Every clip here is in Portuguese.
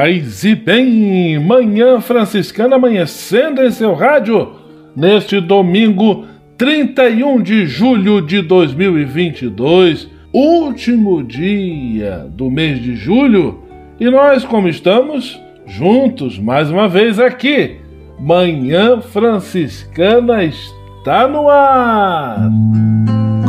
Paz e bem, Manhã Franciscana amanhecendo em seu rádio neste domingo 31 de julho de 2022, último dia do mês de julho, e nós como estamos juntos mais uma vez aqui. Manhã Franciscana está no ar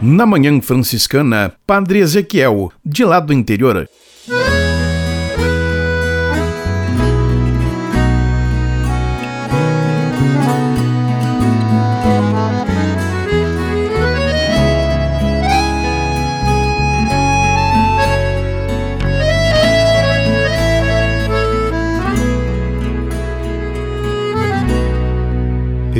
Na manhã franciscana, Padre Ezequiel, de lá do interior.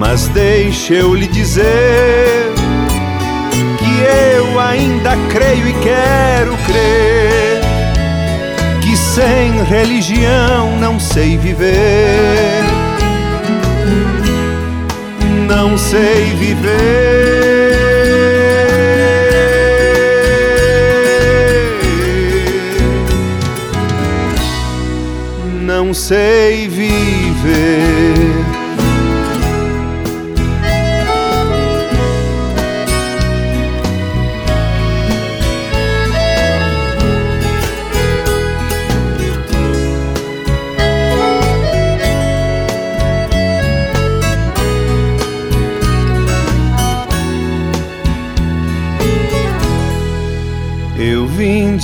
Mas deixa eu lhe dizer que eu ainda creio e quero crer que sem religião não sei viver. Não sei viver. Não sei viver.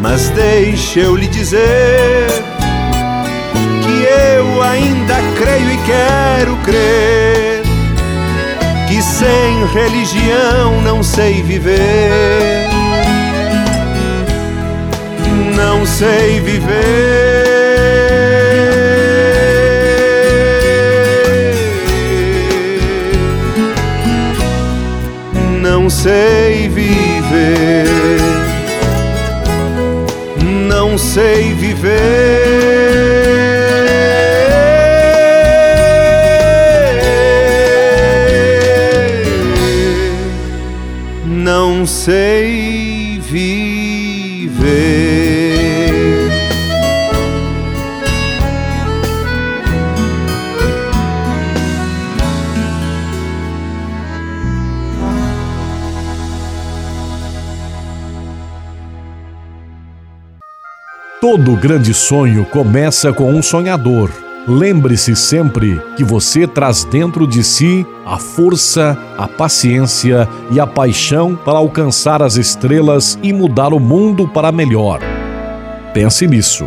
Mas deixe eu lhe dizer que eu ainda creio e quero crer que sem religião não sei viver. Não sei viver. não sei viver, não sei viver, grande sonho começa com um sonhador. Lembre-se sempre que você traz dentro de si a força, a paciência e a paixão para alcançar as estrelas e mudar o mundo para melhor. Pense nisso.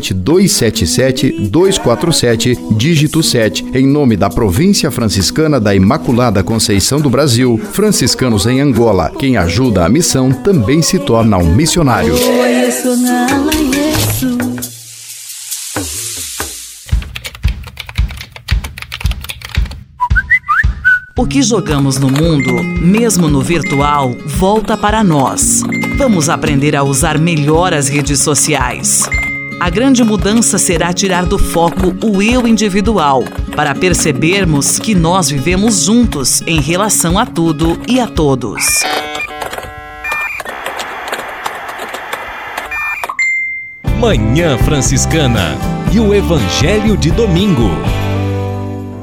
corrente 277 247, dígito 7, em nome da Província Franciscana da Imaculada Conceição do Brasil, franciscanos em Angola. Quem ajuda a missão também se torna um missionário. O que jogamos no mundo, mesmo no virtual, volta para nós. Vamos aprender a usar melhor as redes sociais. A grande mudança será tirar do foco o eu individual, para percebermos que nós vivemos juntos em relação a tudo e a todos. Manhã Franciscana e o Evangelho de Domingo.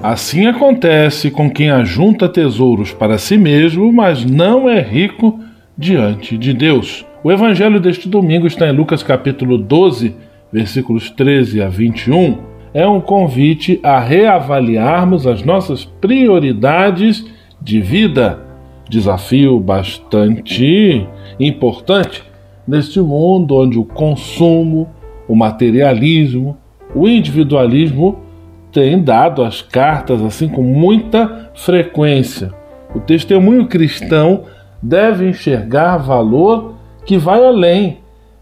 Assim acontece com quem ajunta tesouros para si mesmo, mas não é rico diante de Deus. O evangelho deste domingo está em Lucas capítulo 12, versículos 13 a 21, é um convite a reavaliarmos as nossas prioridades de vida. Desafio bastante importante, neste mundo onde o consumo, o materialismo, o individualismo têm dado as cartas assim com muita frequência. O testemunho cristão deve enxergar valor que vai além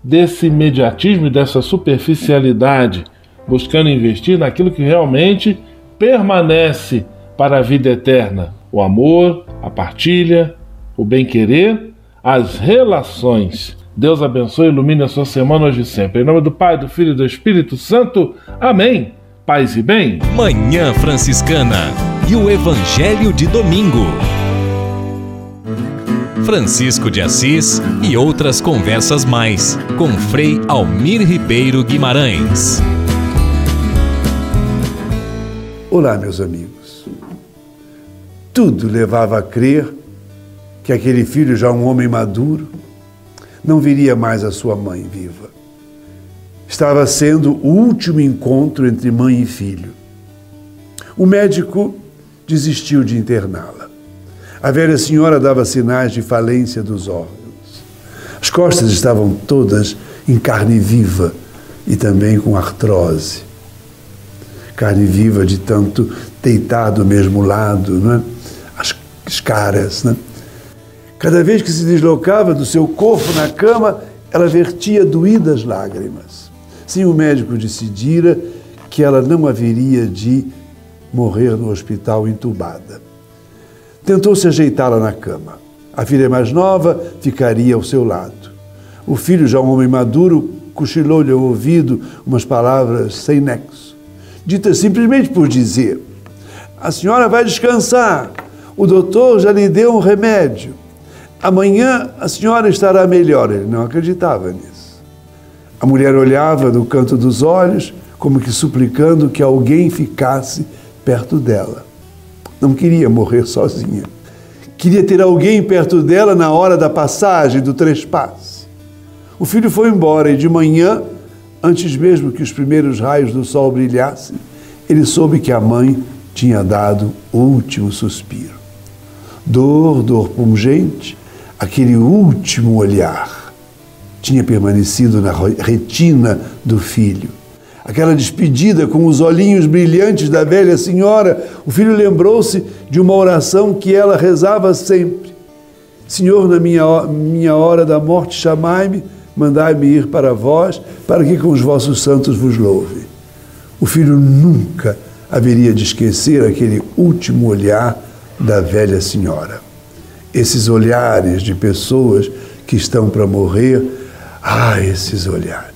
desse imediatismo e dessa superficialidade, buscando investir naquilo que realmente permanece para a vida eterna: o amor, a partilha, o bem-querer, as relações. Deus abençoe e ilumine a sua semana hoje e sempre. Em nome do Pai, do Filho e do Espírito Santo. Amém. Paz e bem. Manhã Franciscana e o Evangelho de Domingo. Francisco de Assis e outras conversas mais com Frei Almir Ribeiro Guimarães. Olá, meus amigos. Tudo levava a crer que aquele filho, já um homem maduro, não viria mais a sua mãe viva. Estava sendo o último encontro entre mãe e filho. O médico desistiu de interná-la. A velha senhora dava sinais de falência dos órgãos. As costas estavam todas em carne viva e também com artrose. Carne viva de tanto deitar do mesmo lado, não é? as caras, né? Cada vez que se deslocava do seu corpo na cama, ela vertia doídas lágrimas. Sim, o médico decidira que ela não haveria de morrer no hospital entubada. Tentou-se ajeitá-la na cama. A filha mais nova ficaria ao seu lado. O filho, já um homem maduro, cochilou-lhe ao ouvido umas palavras sem nexo, ditas simplesmente por dizer: A senhora vai descansar, o doutor já lhe deu um remédio. Amanhã a senhora estará melhor. Ele não acreditava nisso. A mulher olhava no canto dos olhos, como que suplicando que alguém ficasse perto dela. Não queria morrer sozinha. Queria ter alguém perto dela na hora da passagem, do trespasse. O filho foi embora e de manhã, antes mesmo que os primeiros raios do sol brilhassem, ele soube que a mãe tinha dado o último suspiro. Dor, dor pungente, aquele último olhar tinha permanecido na retina do filho. Aquela despedida com os olhinhos brilhantes da velha senhora, o filho lembrou-se de uma oração que ela rezava sempre: Senhor, na minha, minha hora da morte, chamai-me, mandai-me ir para vós, para que com os vossos santos vos louve. O filho nunca haveria de esquecer aquele último olhar da velha senhora esses olhares de pessoas que estão para morrer. Ah, esses olhares.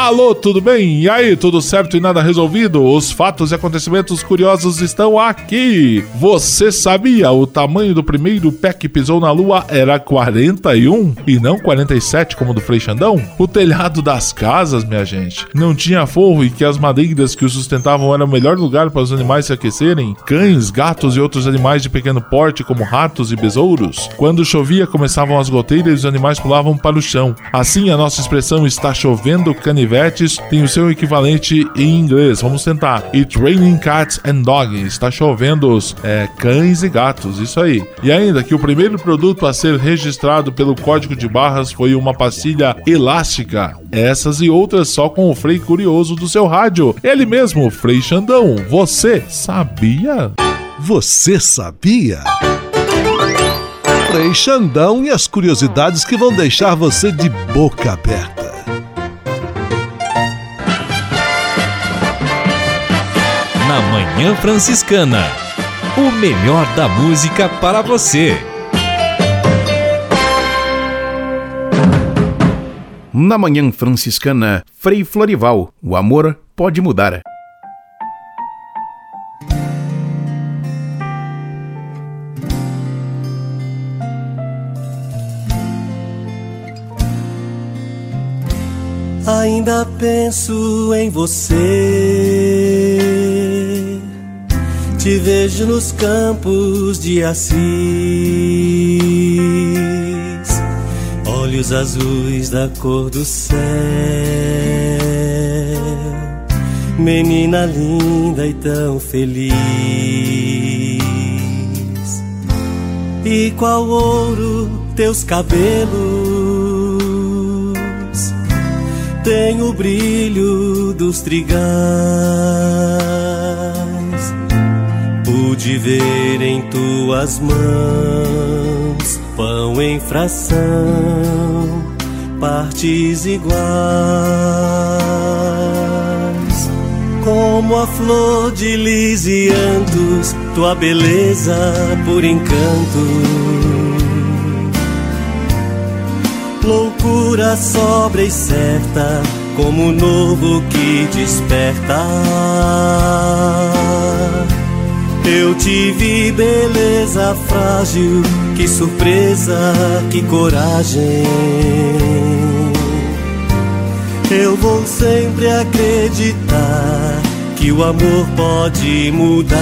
Alô, tudo bem? E aí, tudo certo e nada resolvido? Os fatos e acontecimentos curiosos estão aqui. Você sabia o tamanho do primeiro pé que pisou na lua era 41 e não 47 como do Frei Xandão? O telhado das casas, minha gente, não tinha forro e que as madeiras que o sustentavam eram o melhor lugar para os animais se aquecerem? Cães, gatos e outros animais de pequeno porte, como ratos e besouros? Quando chovia, começavam as goteiras e os animais pulavam para o chão. Assim, a nossa expressão está chovendo canivete tem o seu equivalente em inglês. Vamos tentar. It's raining cats and dogs. Está chovendo é, cães e gatos. Isso aí. E ainda que o primeiro produto a ser registrado pelo código de barras foi uma pastilha elástica. Essas e outras só com o Frei Curioso do seu rádio. Ele mesmo, Frei Xandão. Você sabia? Você sabia? Frei Xandão e as curiosidades que vão deixar você de boca aberta. Na Manhã Franciscana. O melhor da música para você. Na Manhã Franciscana, Frei Florival, o amor pode mudar. Ainda penso em você te vejo nos campos de Assis, olhos azuis da cor do céu, menina linda e tão feliz. E qual ouro teus cabelos? Tem o brilho dos trigais pude ver em tuas mãos pão em fração, partes iguais, como a flor de lisiantos, tua beleza por encanto. Loucura sobra e certa, como o novo que desperta eu te vi, beleza frágil, que surpresa, que coragem. Eu vou sempre acreditar que o amor pode mudar.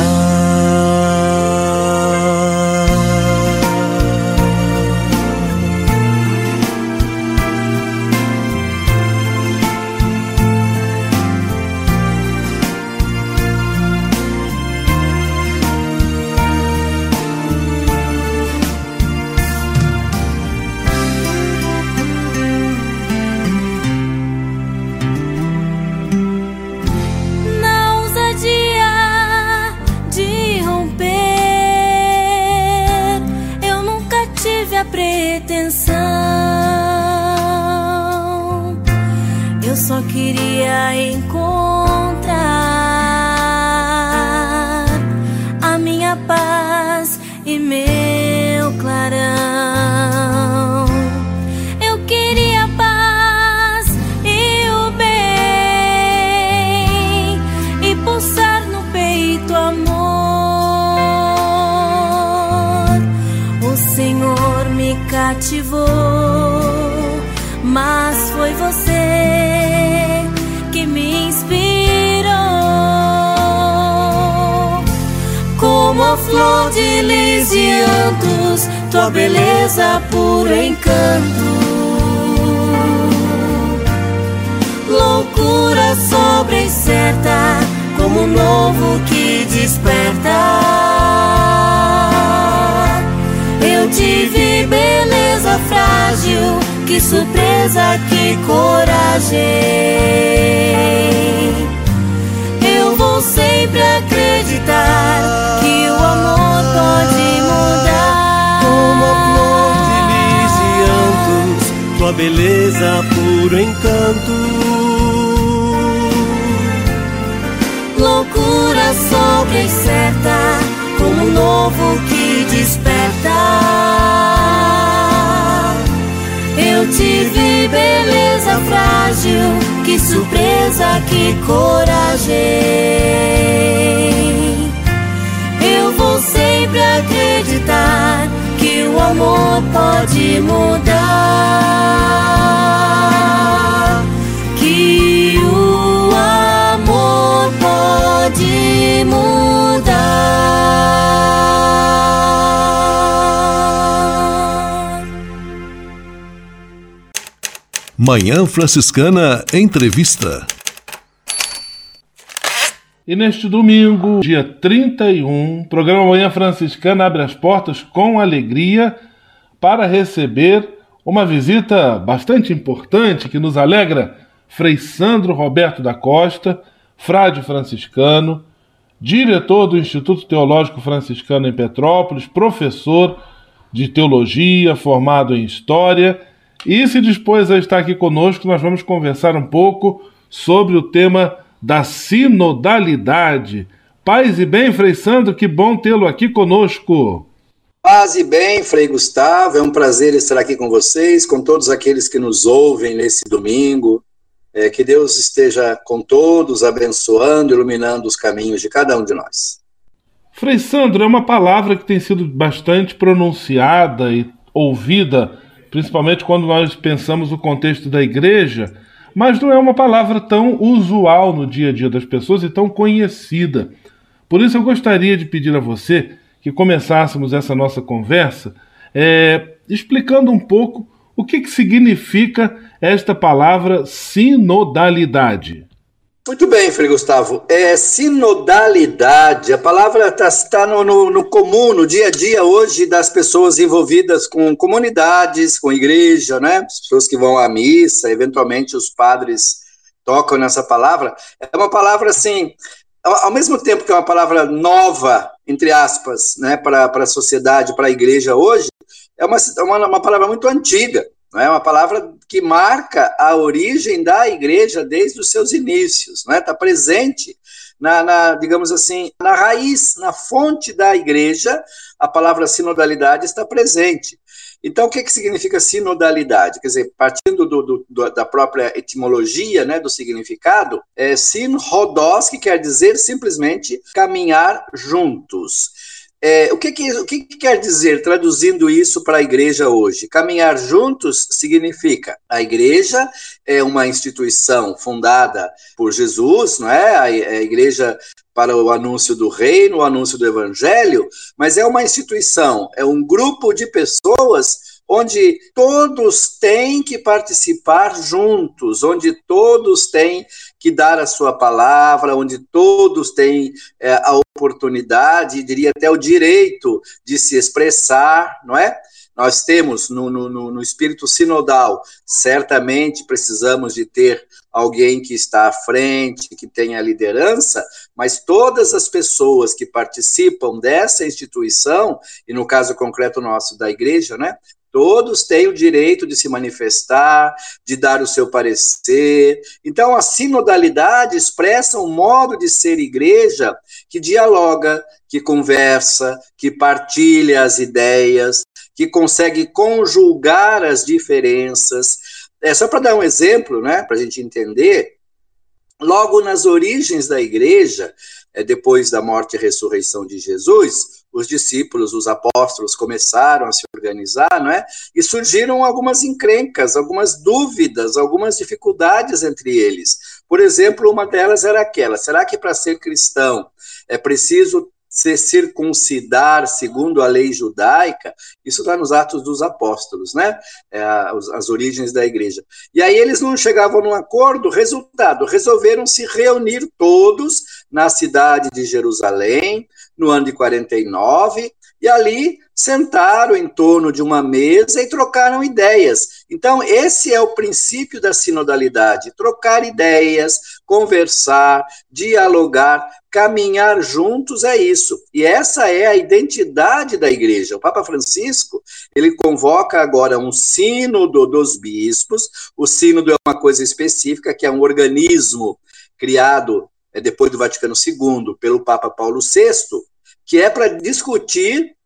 Beleza puro encanto. Loucura sobre e certa, como um novo que desperta. Eu tive beleza frágil, que surpresa, que coragem. Eu vou sempre acreditar tua beleza puro encanto. Loucura sobre e certa, como um novo que desperta. Eu tive beleza frágil, que surpresa, que coragem vou sempre acreditar o amor pode mudar. Que o amor pode mudar. Manhã Franciscana Entrevista. E neste domingo, dia 31, o programa Manhã Franciscana abre as portas com alegria para receber uma visita bastante importante que nos alegra. Frei Sandro Roberto da Costa, frade franciscano, diretor do Instituto Teológico Franciscano em Petrópolis, professor de teologia, formado em história, e se dispôs a estar aqui conosco, nós vamos conversar um pouco sobre o tema da sinodalidade. Paz e bem, Frei Sandro, que bom tê-lo aqui conosco. Paz e bem, Frei Gustavo, é um prazer estar aqui com vocês, com todos aqueles que nos ouvem nesse domingo. É, que Deus esteja com todos, abençoando, iluminando os caminhos de cada um de nós. Frei Sandro, é uma palavra que tem sido bastante pronunciada e ouvida, principalmente quando nós pensamos o contexto da igreja mas não é uma palavra tão usual no dia a dia das pessoas e tão conhecida. Por isso eu gostaria de pedir a você que começássemos essa nossa conversa é, explicando um pouco o que, que significa esta palavra sinodalidade. Muito bem, Frei Gustavo. É sinodalidade. A palavra está tá no, no, no, comum, no dia a dia hoje das pessoas envolvidas com comunidades, com igreja, né? As pessoas que vão à missa, eventualmente os padres tocam nessa palavra. É uma palavra assim, ao mesmo tempo que é uma palavra nova, entre aspas, né, para a sociedade, para a igreja hoje, é uma, uma, uma palavra muito antiga. Não é uma palavra que marca a origem da igreja desde os seus inícios, não é? Está presente na, na, digamos assim, na raiz, na fonte da igreja, a palavra sinodalidade está presente. Então, o que, que significa sinodalidade? Quer dizer, partindo do, do, da própria etimologia, né, do significado, é sin rodos, que quer dizer simplesmente caminhar juntos. É, o, que, que, o que, que, quer dizer, traduzindo isso para a igreja hoje? Caminhar juntos significa a igreja é uma instituição fundada por Jesus, não é? A, a igreja para o anúncio do reino, o anúncio do evangelho, mas é uma instituição, é um grupo de pessoas onde todos têm que participar juntos, onde todos têm que dar a sua palavra, onde todos têm é, a oportunidade, diria até o direito de se expressar, não é? Nós temos no, no, no espírito sinodal, certamente precisamos de ter alguém que está à frente, que tenha liderança, mas todas as pessoas que participam dessa instituição, e no caso concreto nosso da igreja, né, Todos têm o direito de se manifestar, de dar o seu parecer. Então, a sinodalidade expressa um modo de ser igreja que dialoga, que conversa, que partilha as ideias, que consegue conjugar as diferenças. É só para dar um exemplo, né, para a gente entender. Logo nas origens da igreja, é, depois da morte e ressurreição de Jesus, os discípulos, os apóstolos começaram a se organizar, não é? E surgiram algumas encrencas, algumas dúvidas, algumas dificuldades entre eles. Por exemplo, uma delas era aquela: será que para ser cristão é preciso se circuncidar segundo a lei judaica, isso está nos Atos dos Apóstolos, né? É, as, as, origens da igreja. E aí eles não chegavam num acordo, resultado, resolveram se reunir todos na cidade de Jerusalém, no ano de 49, e ali sentaram em torno de uma mesa e trocaram ideias. Então, esse é o princípio da sinodalidade: trocar ideias, conversar, dialogar, caminhar juntos é isso. E essa é a identidade da igreja. O Papa Francisco, ele convoca agora um sínodo dos bispos. O sínodo é uma coisa específica, que é um organismo criado depois do Vaticano II pelo Papa Paulo VI, que é para discutir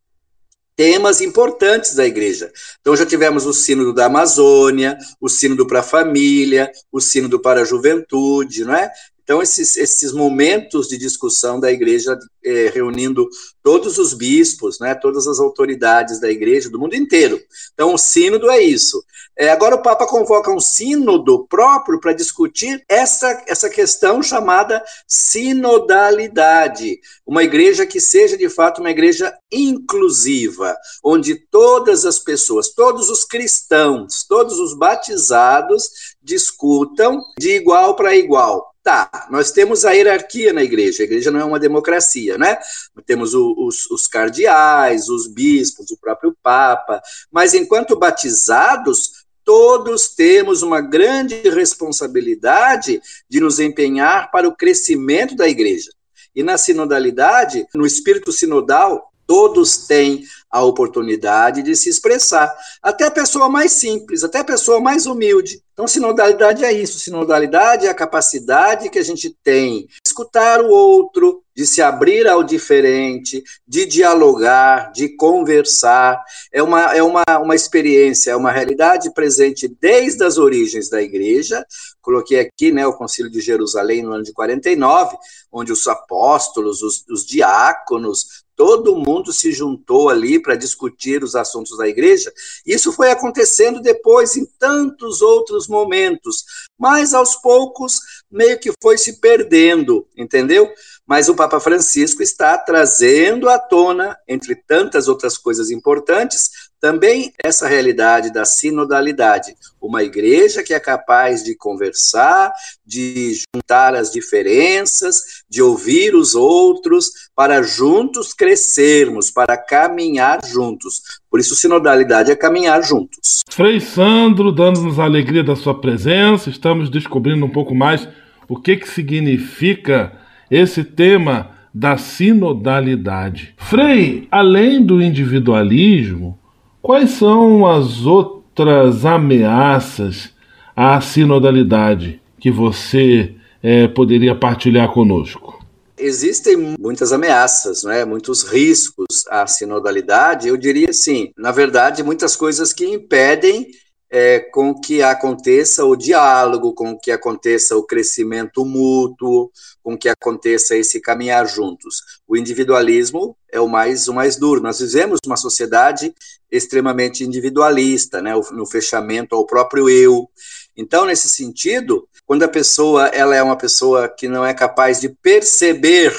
temas importantes da igreja. Então já tivemos o sínodo da Amazônia, o sínodo para a família, o sínodo para a juventude, não é? Então, esses, esses momentos de discussão da igreja, é, reunindo todos os bispos, né, todas as autoridades da igreja, do mundo inteiro. Então, o sínodo é isso. É, agora, o Papa convoca um sínodo próprio para discutir essa, essa questão chamada sinodalidade. Uma igreja que seja, de fato, uma igreja inclusiva, onde todas as pessoas, todos os cristãos, todos os batizados discutam de igual para igual Tá, nós temos a hierarquia na igreja, a igreja não é uma democracia, né? Temos o, os, os cardeais, os bispos, o próprio Papa, mas enquanto batizados, todos temos uma grande responsabilidade de nos empenhar para o crescimento da igreja. E na sinodalidade, no espírito sinodal, todos têm a oportunidade de se expressar. Até a pessoa mais simples, até a pessoa mais humilde. Então, sinodalidade é isso. Sinodalidade é a capacidade que a gente tem de escutar o outro, de se abrir ao diferente, de dialogar, de conversar. É uma, é uma, uma experiência, é uma realidade presente desde as origens da igreja. Coloquei aqui né, o Concílio de Jerusalém no ano de 49, onde os apóstolos, os, os diáconos, todo mundo se juntou ali para discutir os assuntos da igreja. Isso foi acontecendo depois em tantos outros momentos, mas aos poucos meio que foi se perdendo, entendeu? Mas o Papa Francisco está trazendo à tona, entre tantas outras coisas importantes, também essa realidade da sinodalidade. Uma igreja que é capaz de conversar, de juntar as diferenças, de ouvir os outros, para juntos crescermos, para caminhar juntos. Por isso, sinodalidade é caminhar juntos. Frei Sandro, dando-nos a alegria da sua presença, estamos descobrindo um pouco mais o que, que significa esse tema da sinodalidade. Frei, além do individualismo, Quais são as outras ameaças à sinodalidade que você é, poderia partilhar conosco? Existem muitas ameaças, né? muitos riscos à sinodalidade. Eu diria assim, na verdade, muitas coisas que impedem é, com que aconteça o diálogo, com que aconteça o crescimento mútuo, com que aconteça esse caminhar juntos. O individualismo é o mais, o mais duro. Nós vivemos uma sociedade extremamente individualista, né, no fechamento ao próprio eu. Então, nesse sentido, quando a pessoa ela é uma pessoa que não é capaz de perceber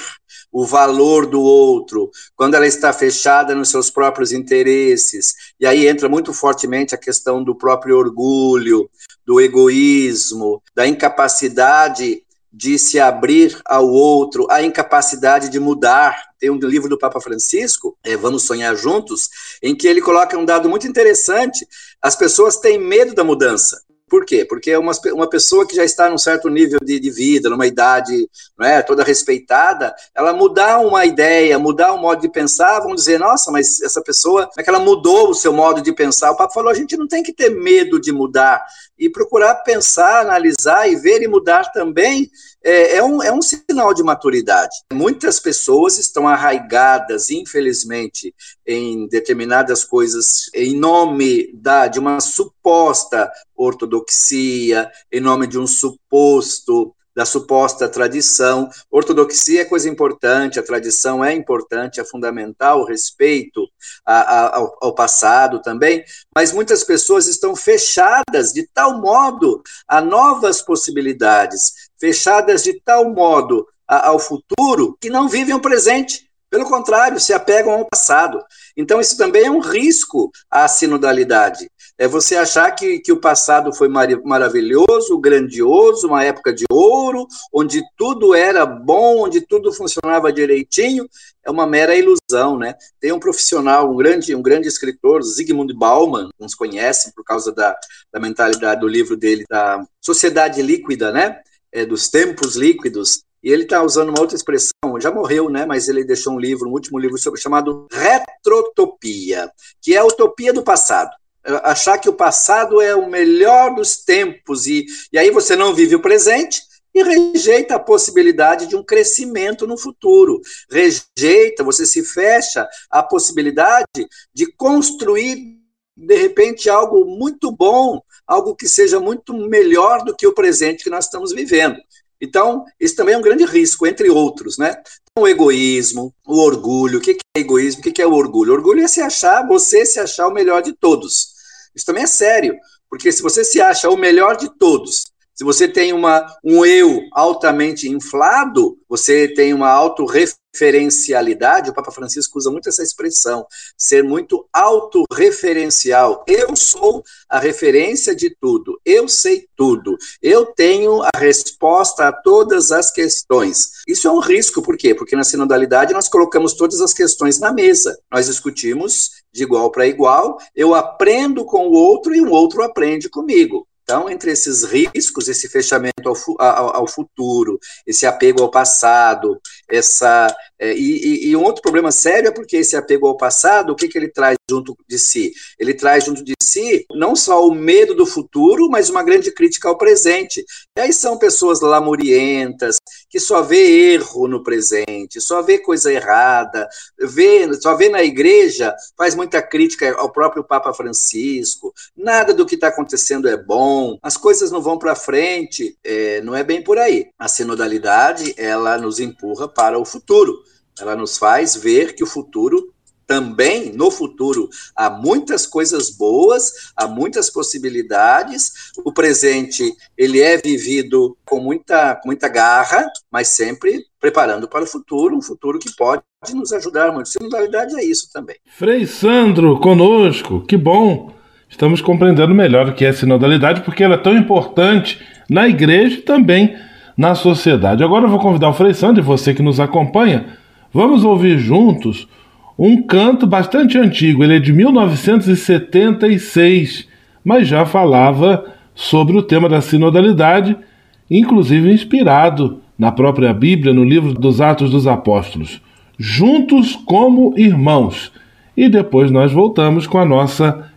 o valor do outro, quando ela está fechada nos seus próprios interesses, e aí entra muito fortemente a questão do próprio orgulho, do egoísmo, da incapacidade de se abrir ao outro, a incapacidade de mudar. Tem um livro do Papa Francisco, é, Vamos Sonhar Juntos, em que ele coloca um dado muito interessante: as pessoas têm medo da mudança. Por quê? Porque é uma, uma pessoa que já está num certo nível de, de vida, numa idade não é, toda respeitada, ela mudar uma ideia, mudar um modo de pensar, vão dizer, nossa, mas essa pessoa, é que ela mudou o seu modo de pensar? O Papa falou, a gente não tem que ter medo de mudar e procurar pensar, analisar e ver e mudar também é, é, um, é um sinal de maturidade. Muitas pessoas estão arraigadas, infelizmente, em determinadas coisas em nome da, de uma suposta ortodoxia, em nome de um suposto da suposta tradição. Ortodoxia é coisa importante, a tradição é importante, é fundamental, o respeito a, a, ao, ao, passado também, mas muitas pessoas estão fechadas de tal modo a novas possibilidades, fechadas de tal modo a, ao futuro, que não vivem o presente. Pelo contrário, se apegam ao passado. Então, isso também é um risco à sinodalidade. É você achar que, que o passado foi mar maravilhoso, grandioso, uma época de ouro, onde tudo era bom, onde tudo funcionava direitinho, é uma mera ilusão, né? Tem um profissional, um grande, um grande escritor, Zygmunt Bauman, uns conhecem por causa da, da mentalidade do livro dele, da Sociedade Líquida, né? É, dos tempos líquidos, e ele está usando uma outra expressão, já morreu, né? Mas ele deixou um livro, um último livro sobre, chamado Retrotopia, que é a utopia do passado. Achar que o passado é o melhor dos tempos, e, e aí você não vive o presente, e rejeita a possibilidade de um crescimento no futuro. Rejeita, você se fecha à possibilidade de construir, de repente, algo muito bom, algo que seja muito melhor do que o presente que nós estamos vivendo. Então, isso também é um grande risco, entre outros, né? O egoísmo, o orgulho. O que é egoísmo? O que é o orgulho? O orgulho é se achar, você se achar o melhor de todos. Isso também é sério, porque se você se acha o melhor de todos, se você tem uma, um eu altamente inflado, você tem uma autorreferencialidade, o Papa Francisco usa muito essa expressão, ser muito autorreferencial. Eu sou a referência de tudo, eu sei tudo, eu tenho a resposta a todas as questões. Isso é um risco, por quê? Porque na sinodalidade nós colocamos todas as questões na mesa, nós discutimos de igual para igual, eu aprendo com o outro e o outro aprende comigo. Então, entre esses riscos, esse fechamento ao, ao, ao futuro, esse apego ao passado, essa é, e, e, um outro problema sério é porque esse apego ao passado, o que, que ele traz junto de si? Ele traz junto de si não só o medo do futuro, mas uma grande crítica ao presente. E aí são pessoas lamurientas, que só vê erro no presente, só vê coisa errada, vê, só vê na igreja, faz muita crítica ao próprio Papa Francisco, nada do que está acontecendo é bom, as coisas não vão para frente, é, não é bem por aí. A sinodalidade, ela nos empurra para o futuro ela nos faz ver que o futuro também no futuro há muitas coisas boas, há muitas possibilidades. O presente ele é vivido com muita, muita garra, mas sempre preparando para o futuro, um futuro que pode nos ajudar muito. Sinodalidade é isso também. Frei Sandro conosco, que bom. Estamos compreendendo melhor o que é sinodalidade, porque ela é tão importante na igreja e também na sociedade. Agora eu vou convidar o Frei Sandro e você que nos acompanha, vamos ouvir juntos um canto bastante antigo, ele é de 1976, mas já falava sobre o tema da sinodalidade, inclusive inspirado na própria Bíblia, no livro dos Atos dos Apóstolos. Juntos como irmãos. E depois nós voltamos com a nossa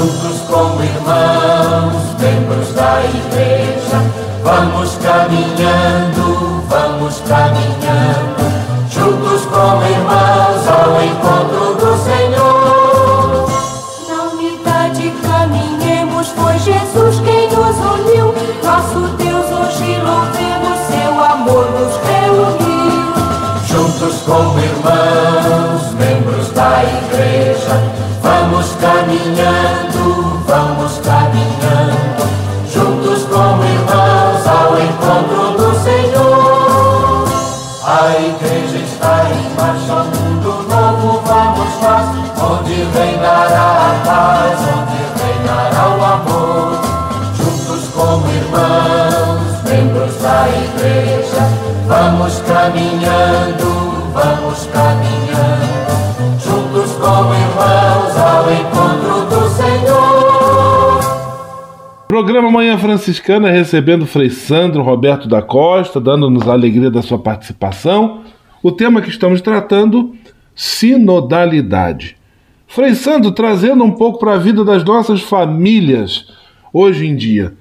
juntos como irmãos, membros da igreja, vamos caminhando, vamos caminhando, juntos como irmãos ao encontro do Senhor. Na unidade caminhemos, foi Jesus quem nos uniu, nosso Deus hoje louvemos, seu amor nos reuniu. Juntos como irmãos, membros da igreja, vamos caminhando, onde reinará a paz, onde reinará o amor. Juntos como irmãos, membros da igreja, vamos caminhando, vamos caminhando, juntos como irmãos ao encontro do Senhor. Programa Manhã Franciscana recebendo Frei Sandro Roberto da Costa, dando-nos a alegria da sua participação. O tema que estamos tratando, sinodalidade. Frei Sandro trazendo um pouco para a vida das nossas famílias hoje em dia.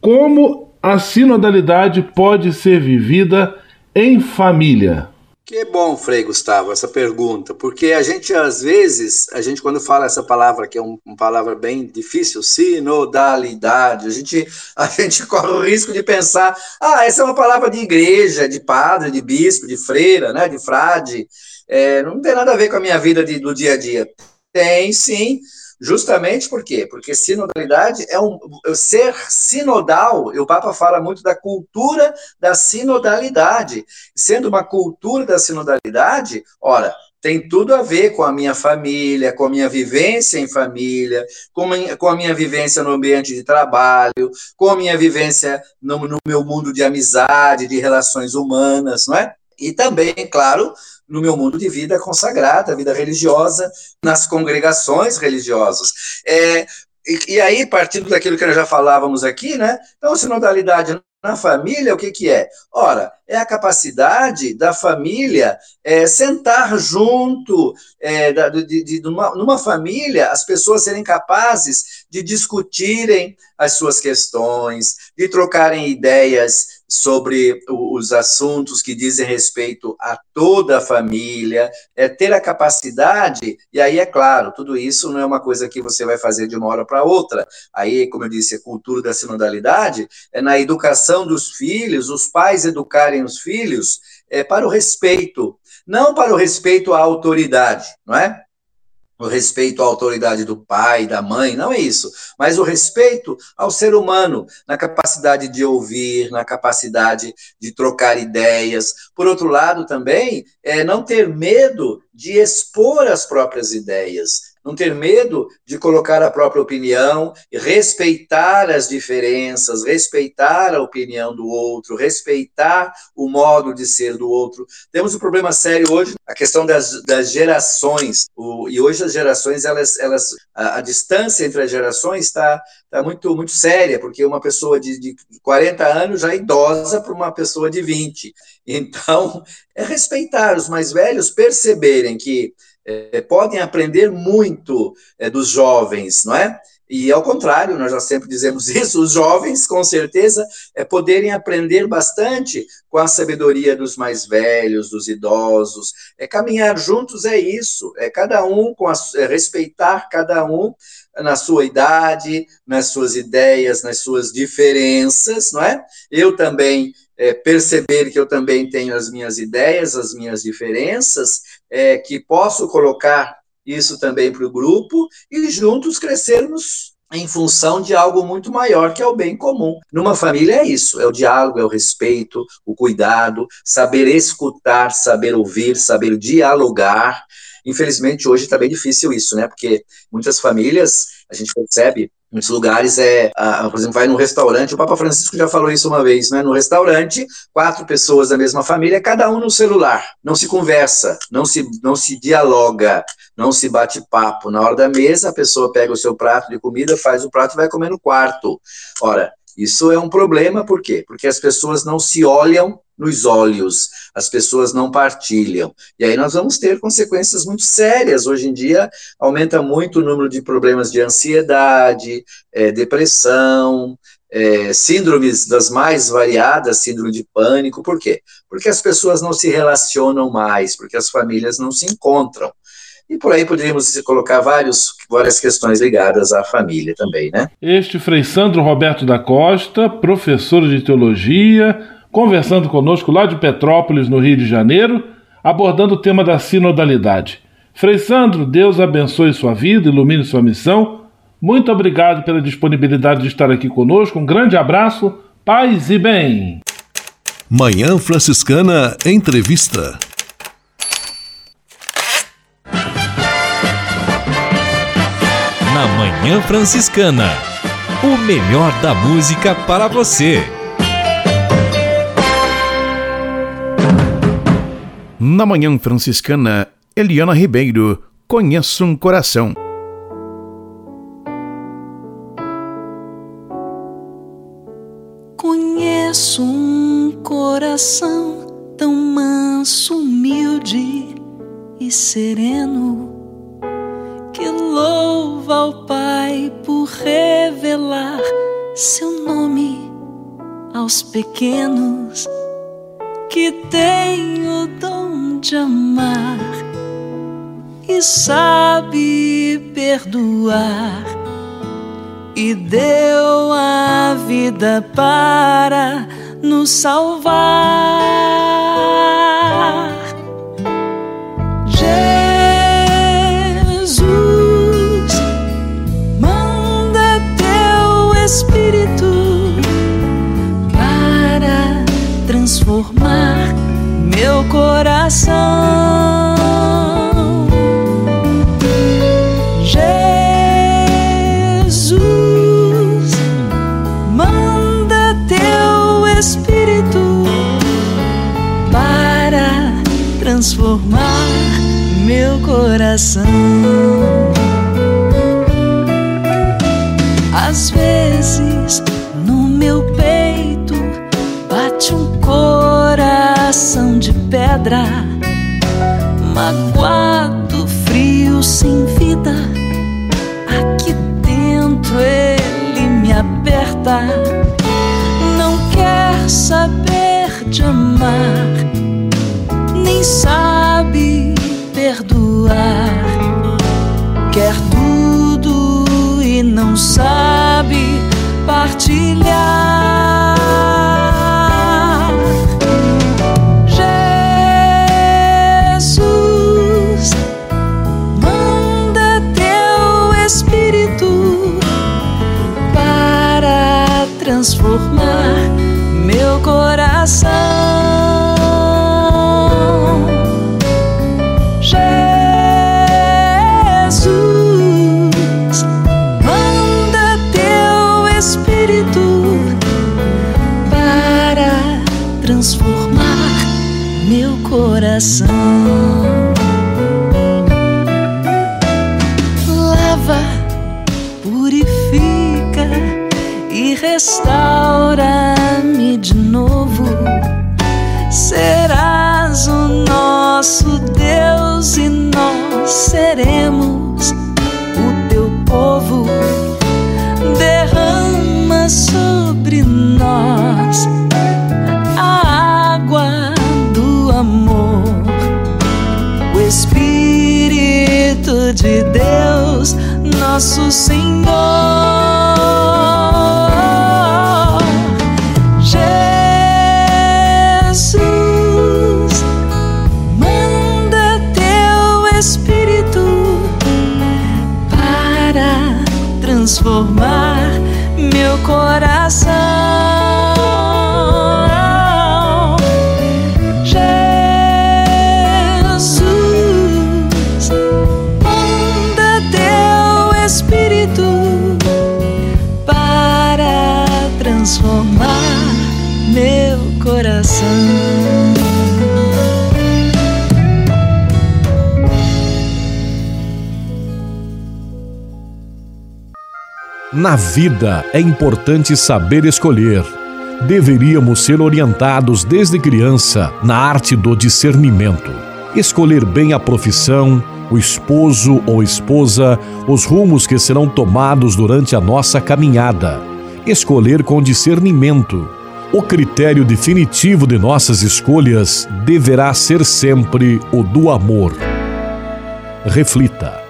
Como a sinodalidade pode ser vivida em família? Que bom, Frei Gustavo, essa pergunta, porque a gente, às vezes, a gente, quando fala essa palavra, que é um, uma palavra bem difícil, sinodalidade, a gente, a gente corre o risco de pensar, ah, essa é uma palavra de igreja, de padre, de bispo, de freira, né, de frade, é, não tem nada a ver com a minha vida de, do dia a dia. Tem, sim, Justamente por quê? Porque sinodalidade é um ser sinodal, e o Papa fala muito da cultura da sinodalidade. Sendo uma cultura da sinodalidade, ora, tem tudo a ver com a minha família, com a minha vivência em família, com, a, minha vivência no ambiente de trabalho, com a minha vivência no, no meu mundo de amizade, de relações humanas, não é? E também, claro, no meu mundo de vida consagrada, vida religiosa, nas congregações religiosas. É, e, e, aí, partindo daquilo que nós já falávamos aqui, né? Então, sinodalidade na família, o que, que é? Ora, é a capacidade da família é, sentar junto, é, de, de, de numa, numa, família, as pessoas serem capazes de discutirem as suas questões, de trocarem ideias sobre os assuntos que dizem respeito a toda a família, é ter a capacidade, e aí é claro, tudo isso não é uma coisa que você vai fazer de uma hora para outra. Aí, como eu disse, a cultura da sinodalidade é na educação dos filhos, os pais educarem os filhos é, para o respeito, não para o respeito à autoridade, não é? O respeito à autoridade do pai, da mãe, não é isso, mas o respeito ao ser humano, na capacidade de ouvir, na capacidade de trocar ideias. Por outro lado, também, é não ter medo de expor as próprias ideias, não ter medo de colocar a própria opinião, respeitar as diferenças, respeitar a opinião do outro, respeitar o modo de ser do outro. Temos um problema sério hoje, a questão das, das gerações. O, e hoje as gerações, elas, elas a, a distância entre as gerações está tá muito, muito séria, porque uma pessoa de, de 40 anos já é idosa para uma pessoa de 20. Então, é respeitar os mais velhos, perceberem que é, podem aprender muito é, dos jovens, não é? E ao contrário, nós já sempre dizemos isso, os jovens, com certeza, é poderem aprender bastante com a sabedoria dos mais velhos, dos idosos. É caminhar juntos é isso, é cada um com a, é respeitar cada um na sua idade, nas suas ideias, nas suas diferenças, não é? Eu também é, perceber que eu também tenho as minhas ideias, as minhas diferenças, é, que posso colocar isso também para o grupo e juntos crescermos em função de algo muito maior que é o bem comum. Numa família é isso, é o diálogo, é o respeito, o cuidado, saber escutar, saber ouvir, saber dialogar. Infelizmente hoje está bem difícil isso, né? Porque muitas famílias a gente percebe muitos lugares é, ah, por exemplo, vai num restaurante, o Papa Francisco já falou isso uma vez, né? No restaurante, quatro pessoas da mesma família, cada um no celular, não se conversa, não se, não se dialoga, não se bate papo. Na hora da mesa, a pessoa pega o seu prato de comida, faz o prato e vai comer no quarto. Ora, isso é um problema, por quê? Porque as pessoas não se olham nos olhos, as pessoas não partilham. E aí nós vamos ter consequências muito sérias. Hoje em dia, aumenta muito o número de problemas de ansiedade, é, depressão, é, síndromes das mais variadas, síndrome de pânico. Por quê? Porque as pessoas não se relacionam mais, porque as famílias não se encontram. E por aí poderíamos colocar vários, várias questões ligadas à família também, né? Este Frei Sandro Roberto da Costa, professor de teologia, conversando conosco lá de Petrópolis, no Rio de Janeiro, abordando o tema da sinodalidade. Frei Sandro, Deus abençoe sua vida, ilumine sua missão. Muito obrigado pela disponibilidade de estar aqui conosco. Um grande abraço, paz e bem. Manhã Franciscana Entrevista. Na Manhã Franciscana, o melhor da música para você. Na Manhã Franciscana, Eliana Ribeiro, Conheço um Coração. Conheço um coração tão manso, humilde e sereno que louva ao Pai por revelar seu nome aos pequenos que tem o dom de amar e sabe perdoar e deu a vida para nos salvar. Coração. Jesus, manda teu Espírito para transformar meu coração. Às vezes coração de pedra, magoado, frio, sem vida. Aqui dentro ele me aperta, não quer saber de amar, nem sabe perdoar. Quer tudo e não sabe partilhar. Coração. Na vida é importante saber escolher. Deveríamos ser orientados desde criança na arte do discernimento. Escolher bem a profissão, o esposo ou esposa, os rumos que serão tomados durante a nossa caminhada. Escolher com discernimento. O critério definitivo de nossas escolhas deverá ser sempre o do amor. Reflita.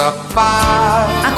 Vossa paz.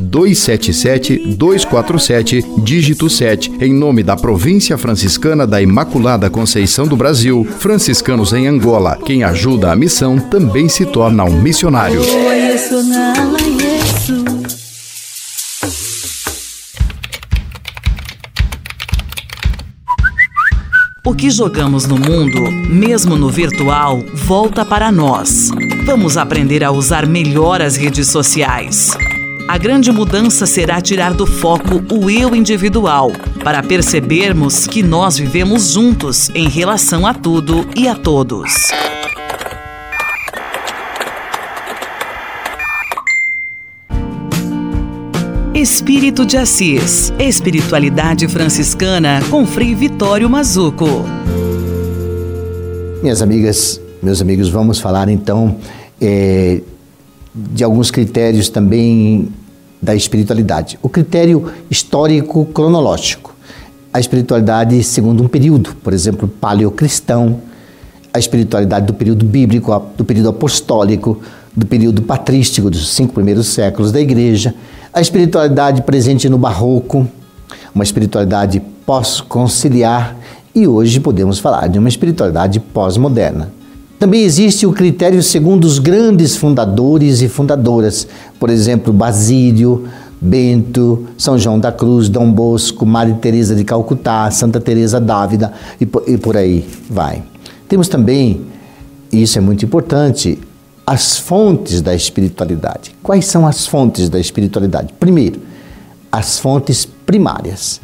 277-247, dígito 7, em nome da Província Franciscana da Imaculada Conceição do Brasil, franciscanos em Angola. Quem ajuda a missão também se torna um missionário. O que jogamos no mundo, mesmo no virtual, volta para nós. Vamos aprender a usar melhor as redes sociais. A grande mudança será tirar do foco o eu individual, para percebermos que nós vivemos juntos em relação a tudo e a todos. Espírito de Assis, Espiritualidade Franciscana com Frei Vitório Mazuco. Minhas amigas, meus amigos, vamos falar então é, de alguns critérios também da espiritualidade. O critério histórico cronológico. A espiritualidade segundo um período, por exemplo, paleocristão, a espiritualidade do período bíblico, do período apostólico, do período patrístico dos cinco primeiros séculos da igreja, a espiritualidade presente no barroco, uma espiritualidade pós-conciliar e hoje podemos falar de uma espiritualidade pós-moderna. Também existe o critério segundo os grandes fundadores e fundadoras, por exemplo, Basílio, Bento, São João da Cruz, Dom Bosco, Maria Teresa de Calcutá, Santa Teresa d'Ávila e, e por aí vai. Temos também, e isso é muito importante, as fontes da espiritualidade. Quais são as fontes da espiritualidade? Primeiro, as fontes primárias.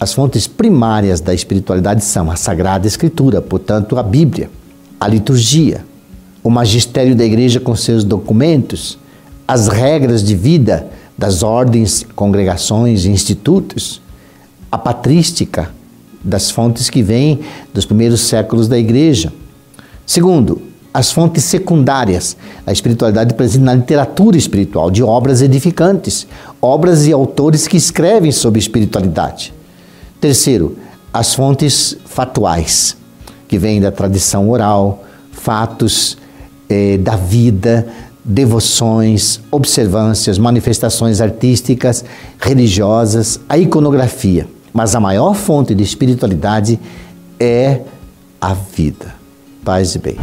As fontes primárias da espiritualidade são a Sagrada Escritura, portanto, a Bíblia, a liturgia, o magistério da igreja com seus documentos, as regras de vida das ordens, congregações e institutos, a patrística das fontes que vêm dos primeiros séculos da igreja. Segundo, as fontes secundárias, a espiritualidade presente na literatura espiritual, de obras edificantes, obras e autores que escrevem sobre espiritualidade. Terceiro, as fontes fatuais, que vêm da tradição oral, fatos eh, da vida, devoções, observâncias, manifestações artísticas, religiosas, a iconografia. Mas a maior fonte de espiritualidade é a vida. Paz e bem.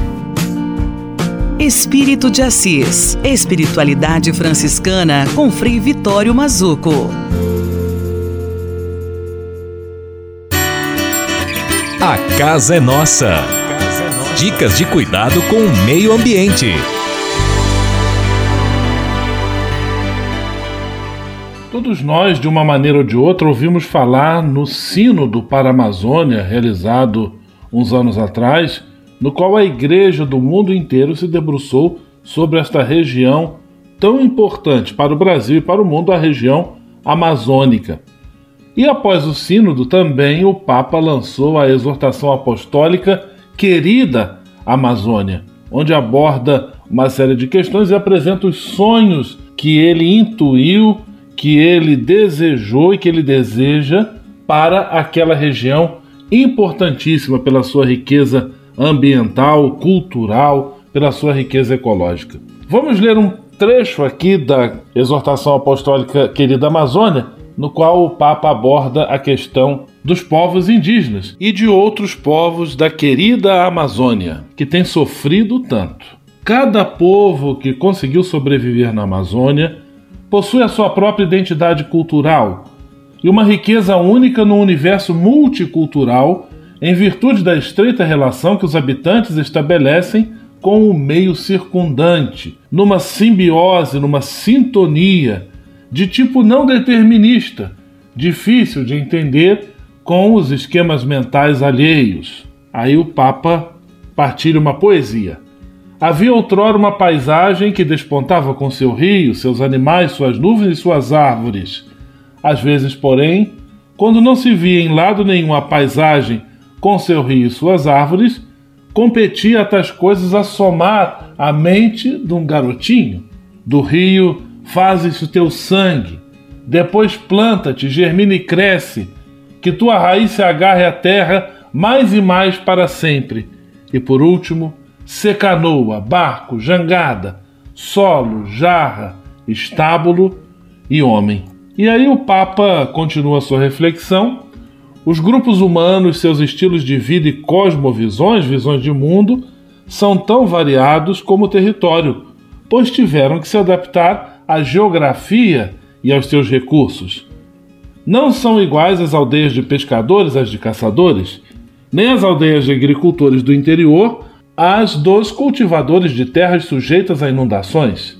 Espírito de Assis. Espiritualidade franciscana com Frei Vitório Mazuco. A casa é nossa. Dicas de cuidado com o meio ambiente. Todos nós, de uma maneira ou de outra, ouvimos falar no Sínodo para a Amazônia, realizado uns anos atrás, no qual a Igreja do mundo inteiro se debruçou sobre esta região tão importante para o Brasil e para o mundo, a região amazônica. E após o Sínodo, também o Papa lançou a exortação apostólica Querida Amazônia, onde aborda uma série de questões e apresenta os sonhos que ele intuiu, que ele desejou e que ele deseja para aquela região importantíssima pela sua riqueza ambiental, cultural, pela sua riqueza ecológica. Vamos ler um trecho aqui da exortação apostólica Querida Amazônia, no qual o Papa aborda a questão dos povos indígenas e de outros povos da querida Amazônia, que têm sofrido tanto. Cada povo que conseguiu sobreviver na Amazônia possui a sua própria identidade cultural e uma riqueza única no universo multicultural em virtude da estreita relação que os habitantes estabelecem com o meio circundante, numa simbiose, numa sintonia de tipo não determinista, difícil de entender com os esquemas mentais alheios. Aí o Papa partilha uma poesia. Havia outrora uma paisagem que despontava com seu rio, seus animais, suas nuvens e suas árvores. Às vezes, porém, quando não se via em lado nenhum a paisagem com seu rio e suas árvores, competia a tais coisas a somar a mente de um garotinho. Do rio fazes o teu sangue, depois planta-te, germina e cresce, que tua raiz se agarre à terra mais e mais para sempre. E por último, secanoa, barco, jangada, solo, jarra, estábulo e homem. E aí o Papa continua sua reflexão os grupos humanos, seus estilos de vida e cosmovisões, visões de mundo, são tão variados como o território, pois tiveram que se adaptar à geografia e aos seus recursos. Não são iguais as aldeias de pescadores às de caçadores, nem as aldeias de agricultores do interior às dos cultivadores de terras sujeitas a inundações.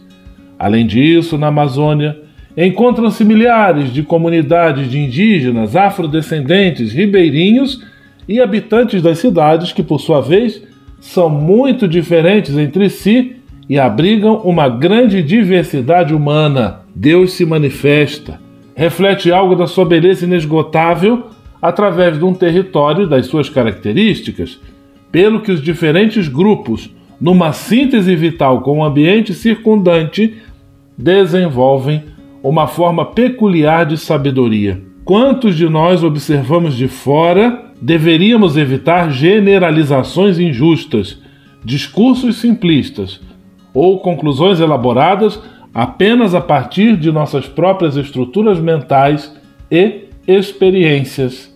Além disso, na Amazônia, encontram-se milhares de comunidades de indígenas, afrodescendentes, ribeirinhos e habitantes das cidades que, por sua vez, são muito diferentes entre si e abrigam uma grande diversidade humana. Deus se manifesta, reflete algo da sua beleza inesgotável através de um território e das suas características, pelo que os diferentes grupos, numa síntese vital com o ambiente circundante, desenvolvem uma forma peculiar de sabedoria. Quantos de nós observamos de fora deveríamos evitar generalizações injustas, discursos simplistas ou conclusões elaboradas apenas a partir de nossas próprias estruturas mentais e experiências.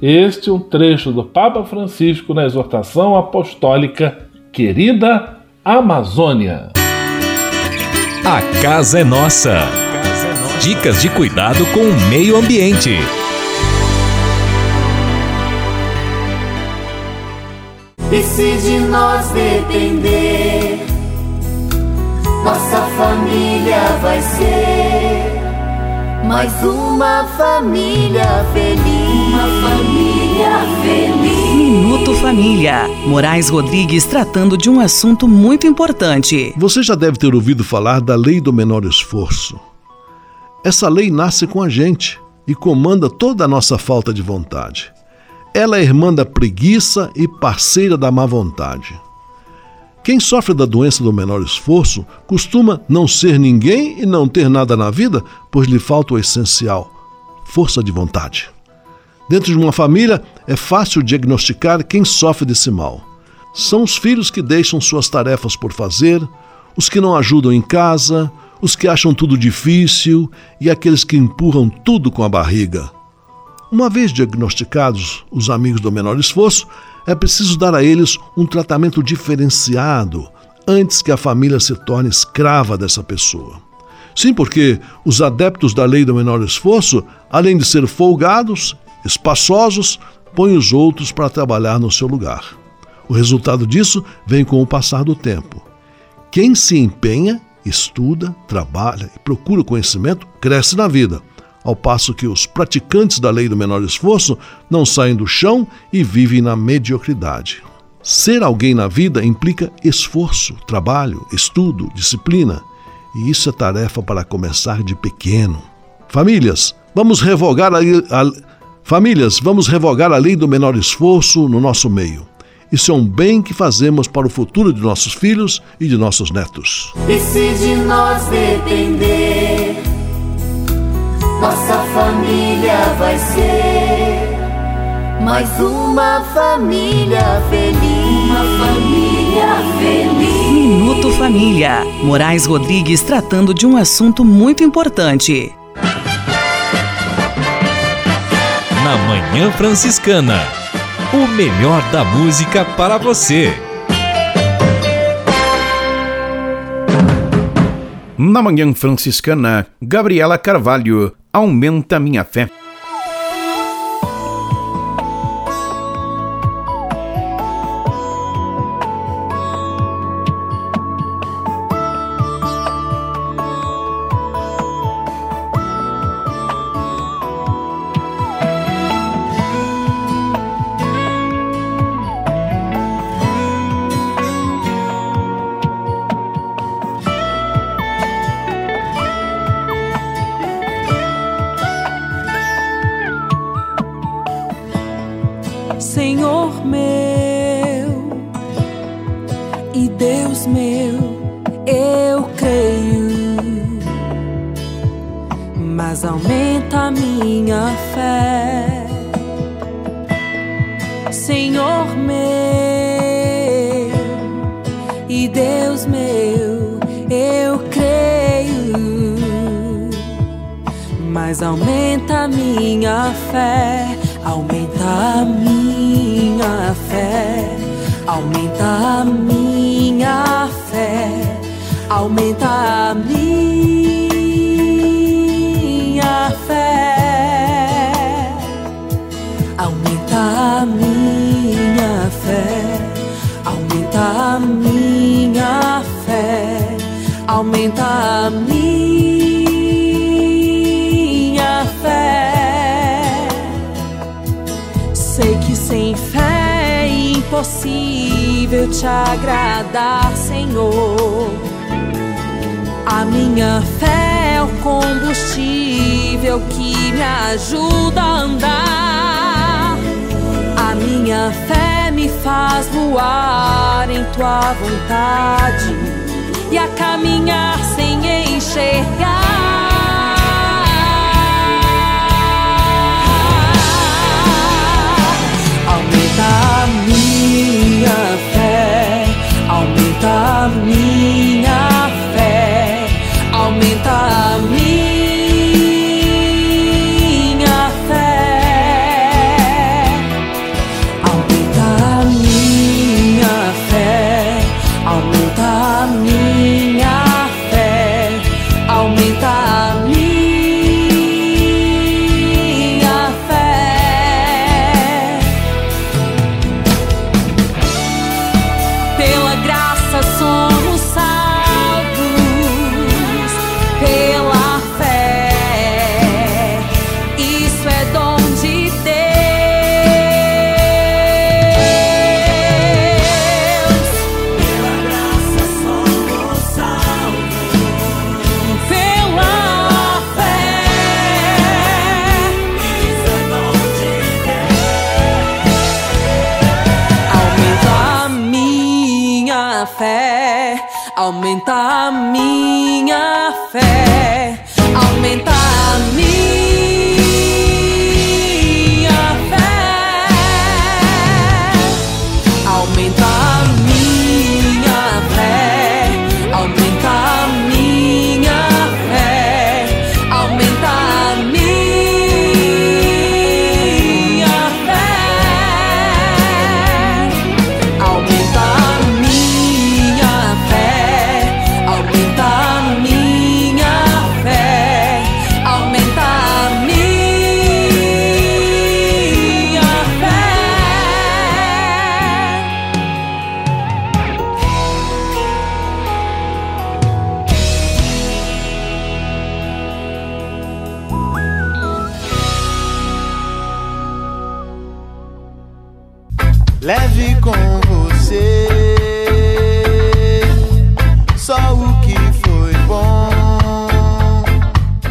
Este é um trecho do Papa Francisco na exortação apostólica Querida Amazônia. A casa é nossa. Dicas de cuidado com o meio ambiente. E se de nós depender, nossa família vai ser mais uma família feliz. Uma família feliz. Minuto Família. Moraes Rodrigues tratando de um assunto muito importante. Você já deve ter ouvido falar da lei do menor esforço. Essa lei nasce com a gente e comanda toda a nossa falta de vontade. Ela é irmã da preguiça e parceira da má vontade. Quem sofre da doença do menor esforço costuma não ser ninguém e não ter nada na vida, pois lhe falta o essencial: força de vontade. Dentro de uma família, é fácil diagnosticar quem sofre desse mal. São os filhos que deixam suas tarefas por fazer, os que não ajudam em casa, os que acham tudo difícil e aqueles que empurram tudo com a barriga. Uma vez diagnosticados os amigos do menor esforço, é preciso dar a eles um tratamento diferenciado antes que a família se torne escrava dessa pessoa. Sim, porque os adeptos da lei do menor esforço, além de ser folgados, espaçosos, põem os outros para trabalhar no seu lugar. O resultado disso vem com o passar do tempo. Quem se empenha, estuda, trabalha e procura conhecimento, cresce na vida ao passo que os praticantes da lei do menor esforço não saem do chão e vivem na mediocridade. Ser alguém na vida implica esforço, trabalho, estudo, disciplina, e isso é tarefa para começar de pequeno. Famílias, vamos revogar a, a, famílias, vamos revogar a lei do menor esforço no nosso meio. Isso é um bem que fazemos para o futuro de nossos filhos e de nossos netos. E se de nós depender nossa família vai ser mais uma família feliz. Uma família feliz. Minuto Família. Moraes Rodrigues tratando de um assunto muito importante. Na Manhã Franciscana. O melhor da música para você. Na Manhã Franciscana, Gabriela Carvalho aumenta minha fé.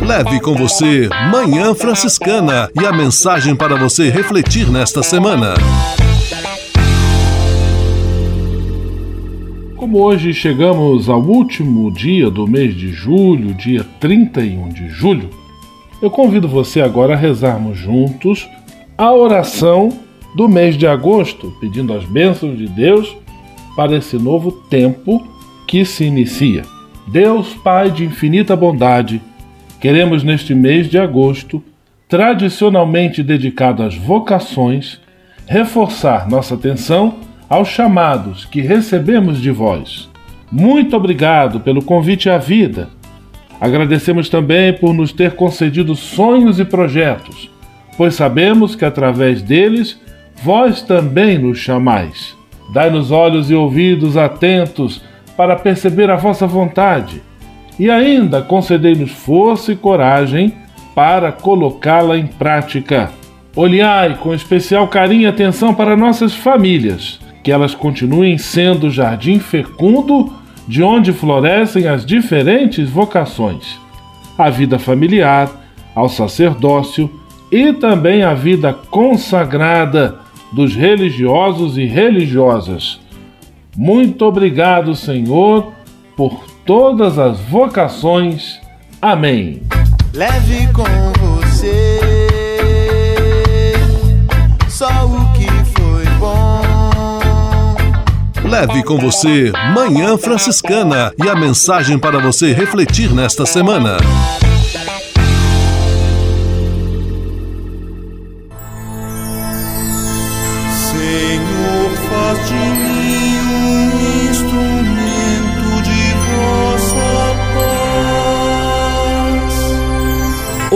Leve com você Manhã Franciscana e a mensagem para você refletir nesta semana. Como hoje chegamos ao último dia do mês de julho, dia 31 de julho, eu convido você agora a rezarmos juntos a oração do mês de agosto, pedindo as bênçãos de Deus para esse novo tempo que se inicia. Deus, Pai de infinita bondade, Queremos neste mês de agosto, tradicionalmente dedicado às vocações, reforçar nossa atenção aos chamados que recebemos de vós. Muito obrigado pelo convite à vida. Agradecemos também por nos ter concedido sonhos e projetos, pois sabemos que através deles vós também nos chamais. Dai-nos olhos e ouvidos atentos para perceber a vossa vontade e ainda concedei-nos força e coragem para colocá-la em prática. Olhai com especial carinho e atenção para nossas famílias, que elas continuem sendo o jardim fecundo de onde florescem as diferentes vocações, a vida familiar, ao sacerdócio e também a vida consagrada dos religiosos e religiosas. Muito obrigado, Senhor, por todas as vocações. Amém. Leve com você só o que foi bom. Leve com você Manhã Franciscana e a mensagem para você refletir nesta semana.